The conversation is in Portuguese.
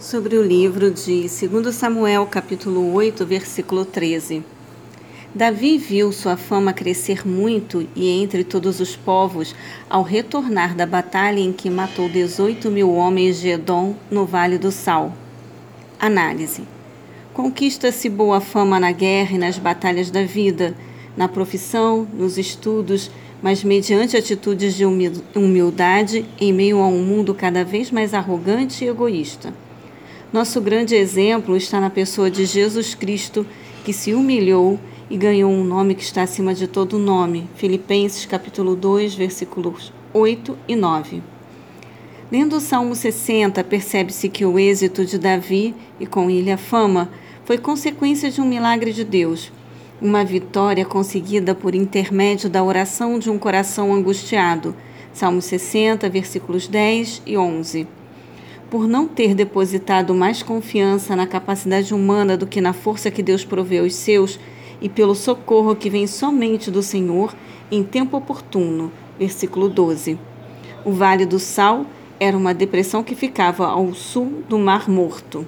sobre o livro de 2 Samuel, capítulo 8, versículo 13. Davi viu sua fama crescer muito e entre todos os povos ao retornar da batalha em que matou 18 mil homens de Edom no Vale do Sal. Análise: Conquista-se boa fama na guerra e nas batalhas da vida, na profissão, nos estudos, mas mediante atitudes de humildade em meio a um mundo cada vez mais arrogante e egoísta. Nosso grande exemplo está na pessoa de Jesus Cristo, que se humilhou e ganhou um nome que está acima de todo nome. Filipenses capítulo 2, versículos 8 e 9. Lendo o Salmo 60, percebe-se que o êxito de Davi e com ele a fama foi consequência de um milagre de Deus, uma vitória conseguida por intermédio da oração de um coração angustiado. Salmo 60, versículos 10 e 11 por não ter depositado mais confiança na capacidade humana do que na força que Deus provê aos seus, e pelo socorro que vem somente do Senhor em tempo oportuno. Versículo 12. O Vale do Sal era uma depressão que ficava ao sul do Mar Morto.